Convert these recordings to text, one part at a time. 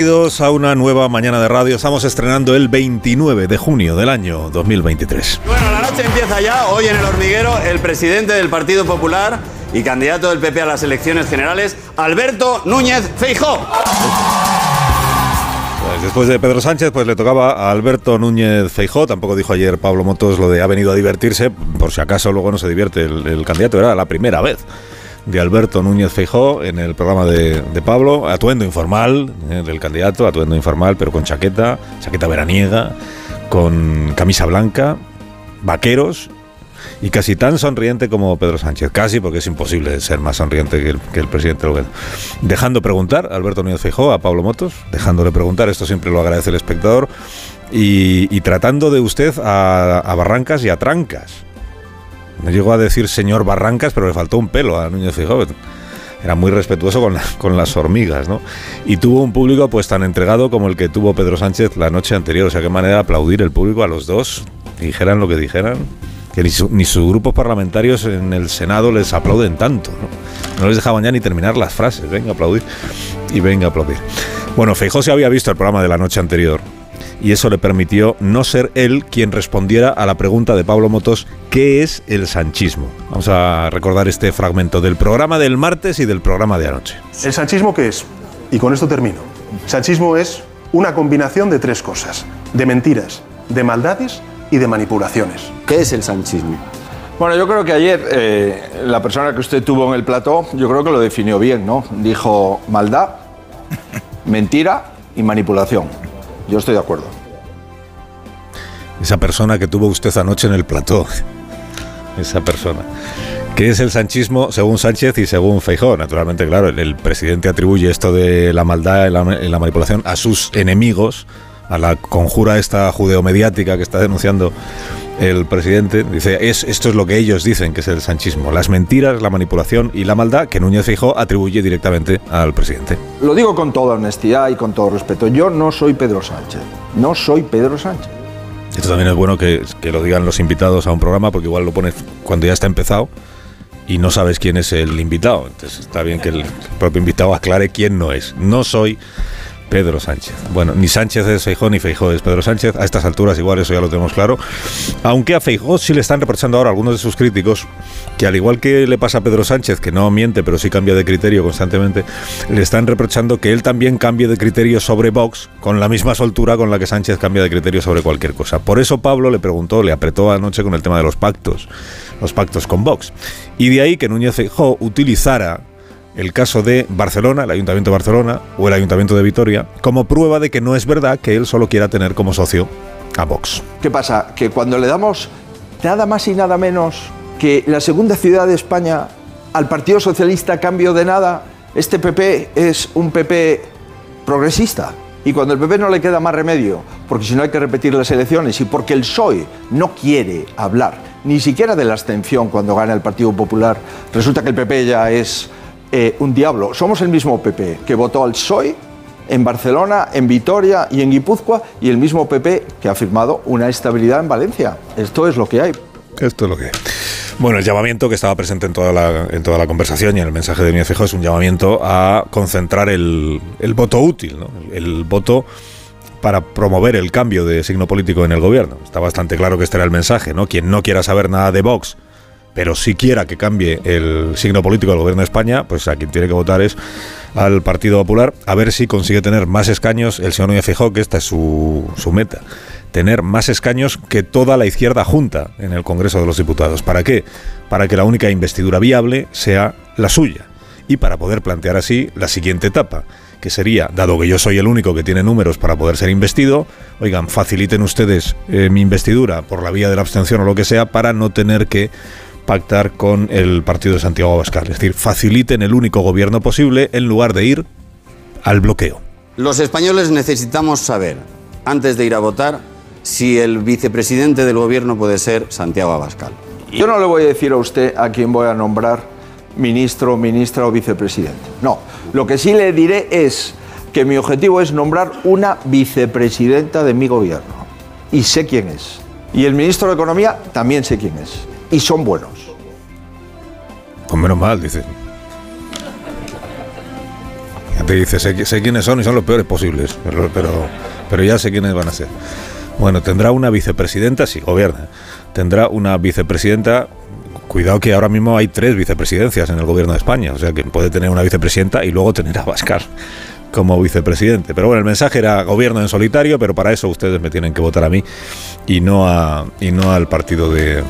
Bienvenidos a una nueva mañana de radio. Estamos estrenando el 29 de junio del año 2023. Bueno, la noche empieza ya. Hoy en el hormiguero, el presidente del Partido Popular y candidato del PP a las elecciones generales, Alberto Núñez Feijó. Pues después de Pedro Sánchez, pues le tocaba a Alberto Núñez Feijó. Tampoco dijo ayer Pablo Motos lo de ha venido a divertirse, por si acaso luego no se divierte el, el candidato. Era la primera vez de Alberto Núñez Feijó en el programa de, de Pablo, atuendo informal eh, del candidato, atuendo informal, pero con chaqueta, chaqueta veraniega, con camisa blanca, vaqueros y casi tan sonriente como Pedro Sánchez. Casi, porque es imposible ser más sonriente que el, que el presidente gobierno. Dejando preguntar, Alberto Núñez Feijó, a Pablo Motos, dejándole preguntar, esto siempre lo agradece el espectador, y, tratando de usted a, a barrancas y a trancas. No llegó a decir señor Barrancas, pero le faltó un pelo a Núñez Feijóo. Era muy respetuoso con, la, con, las hormigas, ¿no? Y tuvo un público pues tan entregado como el que tuvo Pedro Sánchez la noche anterior. O sea, qué manera de aplaudir el público a los dos, dijeran lo que dijeran. Que ni, su, ni sus grupos parlamentarios en el Senado les aplauden tanto, ¿no? Les dejaban ya ni terminar las frases. Venga aplaudir y venga aplaudir. Bueno, Feijóo se había visto el programa de la noche anterior y eso le permitió no ser él quien respondiera a la pregunta de Pablo Motos, ¿qué es el sanchismo? Vamos a recordar este fragmento del programa del martes y del programa de anoche. ¿El sanchismo qué es? Y con esto termino. Sanchismo es una combinación de tres cosas, de mentiras, de maldades y de manipulaciones. ¿Qué es el sanchismo? Bueno, yo creo que ayer eh, la persona que usted tuvo en el plató, yo creo que lo definió bien, ¿no? Dijo maldad, mentira y manipulación. Yo estoy de acuerdo. Esa persona que tuvo usted anoche en el plató. Esa persona. ¿Qué es el sanchismo según Sánchez y según Feijó? Naturalmente, claro, el, presidente atribuye esto de la maldad y la, manipulación a sus enemigos, a la conjura esta judeomediática que está denunciando el presidente. Dice, es, esto es lo que ellos dicen que es el sanchismo. Las mentiras, la manipulación y la maldad que Núñez Feijó atribuye directamente al presidente. Lo digo con toda honestidad y con todo respeto. Yo no soy Pedro Sánchez. No soy Pedro Sánchez. Esto también es bueno que, que, lo digan los invitados a un programa porque igual lo pones cuando ya está empezado y no sabes quién es el invitado. Entonces está bien que el propio invitado aclare quién no es. No soy Pedro Sánchez. Bueno, ni Sánchez es Feijó ni Feijó es Pedro Sánchez. A estas alturas igual eso ya lo tenemos claro. Aunque a Feijó sí le están reprochando ahora algunos de sus críticos que al igual que le pasa a Pedro Sánchez, que no miente pero sí cambia de criterio constantemente, le están reprochando que él también cambie de criterio sobre Vox con la misma soltura con la que Sánchez cambia de criterio sobre cualquier cosa. Por eso Pablo le preguntó, le apretó anoche con el tema de los pactos, los pactos con Vox. Y de ahí que Núñez Feijó utilizara el caso de Barcelona, el Ayuntamiento de Barcelona o el Ayuntamiento de Vitoria, como prueba de que no es verdad que él solo quiera tener como socio a Vox. ¿Qué pasa? Que cuando le damos nada más y nada menos que la segunda ciudad de España al Partido Socialista a cambio de nada, este PP es un PP progresista. Y cuando el PP no le queda más remedio, porque si no hay que repetir las elecciones y porque el PSOE no quiere hablar ni siquiera de la abstención cuando gana el Partido Popular, resulta que el PP ya es eh, un diablo. Somos el mismo PP que votó al PSOE en Barcelona, en Vitoria y en Guipúzcoa y el mismo PP que ha firmado una estabilidad en Valencia. Esto es lo que hay. Esto es lo que hay. Bueno, el llamamiento que estaba presente en toda la, en toda la conversación y en el mensaje de Núñez Feijóo es un llamamiento a concentrar el, el voto útil, ¿no? el, el voto para promover el cambio de signo político en el gobierno. Está bastante claro que este era el mensaje, ¿no? Quien no quiera saber nada de Vox, pero si quiera que cambie el signo político del gobierno de España, pues a quien tiene que votar es al Partido Popular, a ver si consigue tener más escaños el señor Núñez Feijóo, que esta es su, su meta tener más escaños que toda la izquierda junta en el Congreso de los Diputados. ¿Para qué? Para que la única investidura viable sea la suya y para poder plantear así la siguiente etapa, que sería, dado que yo soy el único que tiene números para poder ser investido, oigan, faciliten ustedes eh, mi investidura por la vía de la abstención o lo que sea para no tener que pactar con el partido de Santiago Abascal. Es decir, faciliten el único gobierno posible en lugar de ir al bloqueo. Los españoles necesitamos saber, antes de ir a votar, si el vicepresidente del gobierno puede ser Santiago Abascal. Yo no le voy a decir a usted a quién voy a nombrar ministro, ministra o vicepresidente. No, lo que sí le diré es que mi objetivo es nombrar una vicepresidenta de mi gobierno. Y sé quién es. Y el ministro de Economía también sé quién es. Y son buenos. Pues menos mal, dice. te dice, sé, sé quiénes son y son los peores posibles, pero, pero, pero ya sé quiénes van a ser. Bueno, tendrá una vicepresidenta, sí, gobierna. Tendrá una vicepresidenta Cuidado que ahora mismo hay tres vicepresidencias en el gobierno de España, o sea que puede tener una vicepresidenta y luego tener a Bascar como vicepresidente. Pero bueno, el mensaje era gobierno en solitario, pero para eso ustedes me tienen que votar a mí y no, a, y no al partido de,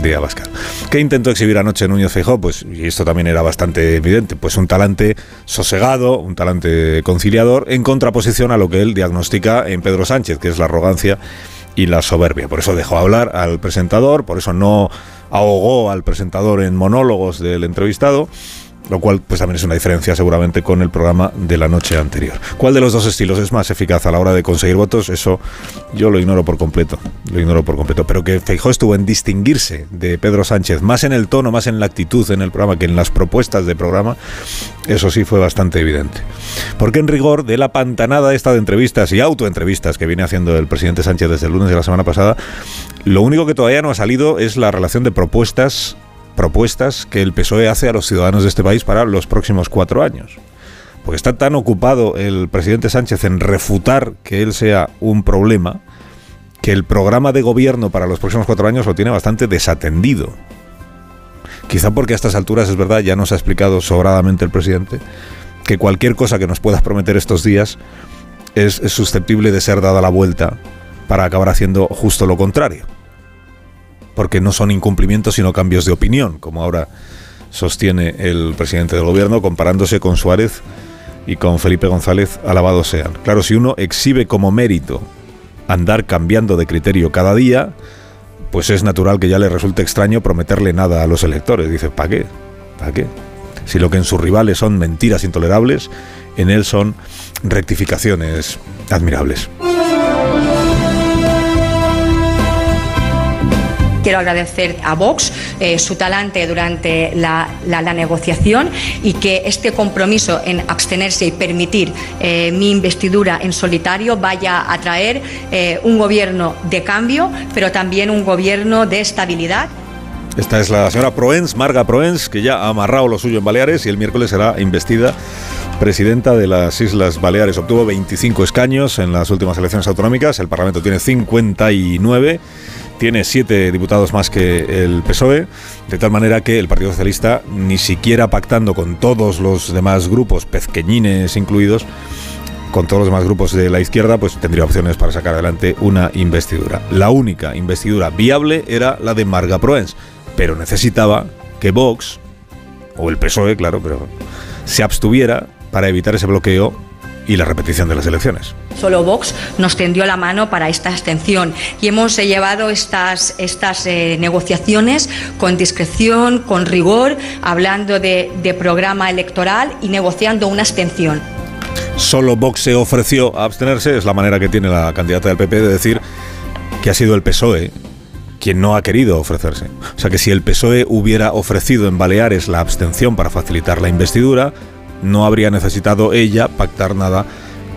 de Abascal. ¿Qué intentó exhibir anoche Núñez Feijóo? Pues, y esto también era bastante evidente, pues un talante sosegado, un talante conciliador, en contraposición a lo que él diagnostica en Pedro Sánchez, que es la arrogancia y la soberbia. Por eso dejó hablar al presentador, por eso no ahogó al presentador en monólogos del entrevistado lo cual pues también es una diferencia seguramente con el programa de la noche anterior. ¿Cuál de los dos estilos es más eficaz a la hora de conseguir votos? Eso yo lo ignoro por completo, lo ignoro por completo, pero que Feijó estuvo en distinguirse de Pedro Sánchez, más en el tono, más en la actitud en el programa que en las propuestas de programa, eso sí fue bastante evidente. Porque en rigor de la pantanada esta de entrevistas y autoentrevistas que viene haciendo el presidente Sánchez desde el lunes de la semana pasada, lo único que todavía no ha salido es la relación de propuestas propuestas que el PSOE hace a los ciudadanos de este país para los próximos cuatro años. Porque está tan ocupado el presidente Sánchez en refutar que él sea un problema, que el programa de gobierno para los próximos cuatro años lo tiene bastante desatendido. Quizá porque a estas alturas es verdad, ya nos ha explicado sobradamente el presidente, que cualquier cosa que nos pueda prometer estos días es susceptible de ser dada la vuelta para acabar haciendo justo lo contrario porque no son incumplimientos sino cambios de opinión, como ahora sostiene el presidente del gobierno, comparándose con Suárez y con Felipe González, alabados sean. Claro, si uno exhibe como mérito andar cambiando de criterio cada día, pues es natural que ya le resulte extraño prometerle nada a los electores. Dice, ¿para qué? ¿Para qué? Si lo que en sus rivales son mentiras intolerables, en él son rectificaciones admirables. Quiero agradecer a Vox eh, su talante durante la, negociación y que este compromiso en abstenerse y permitir eh, mi investidura en solitario vaya a traer eh, un gobierno de cambio, pero también un gobierno de estabilidad. Esta es la señora Proens, Marga Proens, que ya ha amarrado lo suyo en Baleares y el miércoles será investida presidenta de las Islas Baleares. Obtuvo 25 escaños en las últimas elecciones autonómicas, el Parlamento tiene 59 tiene siete diputados más que el PSOE, de tal manera que el Partido Socialista, ni siquiera pactando con todos los demás grupos, pezqueñines incluidos, con todos los demás grupos de la izquierda, pues tendría opciones para sacar adelante una investidura. La única investidura viable era la de Marga Proens, pero necesitaba que Vox, o el PSOE, claro, pero se abstuviera para evitar ese bloqueo y la repetición de las elecciones. Solo Vox nos tendió la mano para esta abstención y hemos llevado estas, estas eh, negociaciones con discreción, con rigor, hablando de, de programa electoral y negociando una abstención. Solo Vox se ofreció a abstenerse, es la manera que tiene la candidata del PP de decir que ha sido el PSOE quien no ha querido ofrecerse. O sea que si el PSOE hubiera ofrecido en Baleares la abstención para facilitar la investidura, no habría necesitado ella pactar nada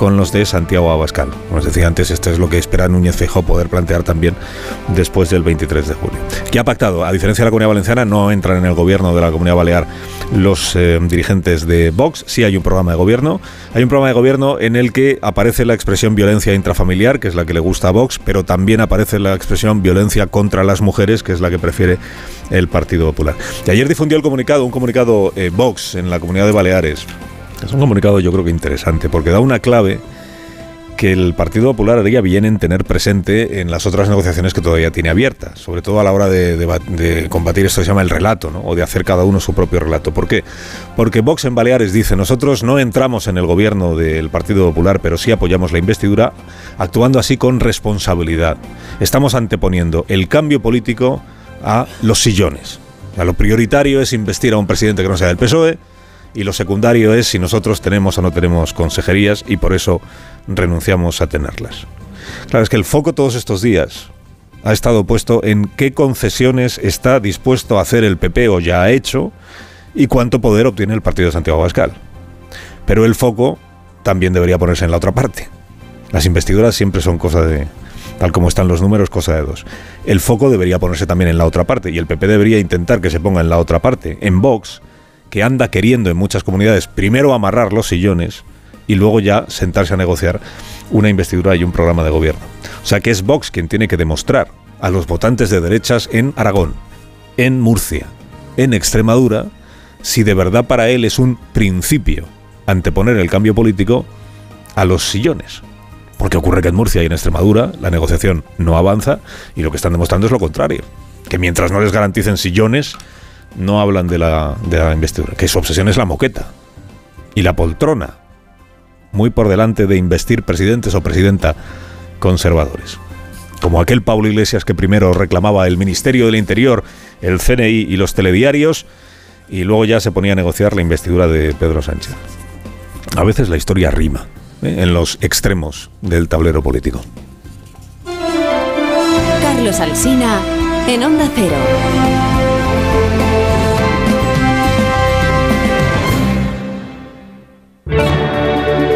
con los de Santiago Abascal. Como os decía antes, esto es lo que espera Núñez Feijóo poder plantear también después del 23 de julio. ¿Qué ha pactado? A diferencia de la Comunidad Valenciana, no entran en el gobierno de la Comunidad Balear los eh, dirigentes de Vox. Sí hay un programa de gobierno. Hay un programa de gobierno en el que aparece la expresión violencia intrafamiliar, que es la que le gusta a Vox, pero también aparece la expresión violencia contra las mujeres, que es la que prefiere el Partido Popular. Y ayer difundió el comunicado, un comunicado eh, Vox en la Comunidad de Baleares es un comunicado yo creo que interesante porque da una clave que el Partido Popular haría bien en tener presente en las otras negociaciones que todavía tiene abiertas, sobre todo a la hora de, combatir esto que se llama el relato, ¿no? o de hacer cada uno su propio relato. ¿Por qué? Porque Vox en Baleares dice, nosotros no entramos en el gobierno del Partido Popular, pero sí apoyamos la investidura, actuando así con responsabilidad. Estamos anteponiendo el cambio político a los sillones. O lo prioritario es investir a un presidente que no sea del PSOE, y lo secundario es si nosotros tenemos o no tenemos consejerías y por eso renunciamos a tenerlas. Claro, es que el foco todos estos días ha estado puesto en qué concesiones está dispuesto a hacer el PP o ya ha hecho y cuánto poder obtiene el partido de Santiago Abascal. Pero el foco también debería ponerse en la otra parte. Las investiduras siempre son cosa de, tal como están los números, cosa de dos. El foco debería ponerse también en la otra parte y el PP debería intentar que se ponga en la otra parte. En Vox que anda queriendo en muchas comunidades primero amarrar los sillones y luego ya sentarse a negociar una investidura y un programa de gobierno. O sea que es Vox quien tiene que demostrar a los votantes de derechas en Aragón, en Murcia, en Extremadura, si de verdad para él es un principio anteponer el cambio político a los sillones. Porque ocurre que en Murcia y en Extremadura la negociación no avanza y lo que están demostrando es lo contrario. Que mientras no les garanticen sillones, no hablan de la, de la investidura. Que su obsesión es la moqueta y la poltrona. Muy por delante de investir presidentes o presidenta conservadores. Como aquel Pablo Iglesias que primero reclamaba el Ministerio del Interior, el CNI y los telediarios, y luego ya se ponía a negociar la investidura de Pedro Sánchez. A veces la historia rima ¿eh? en los extremos del tablero político. Carlos Alsina en Onda Cero.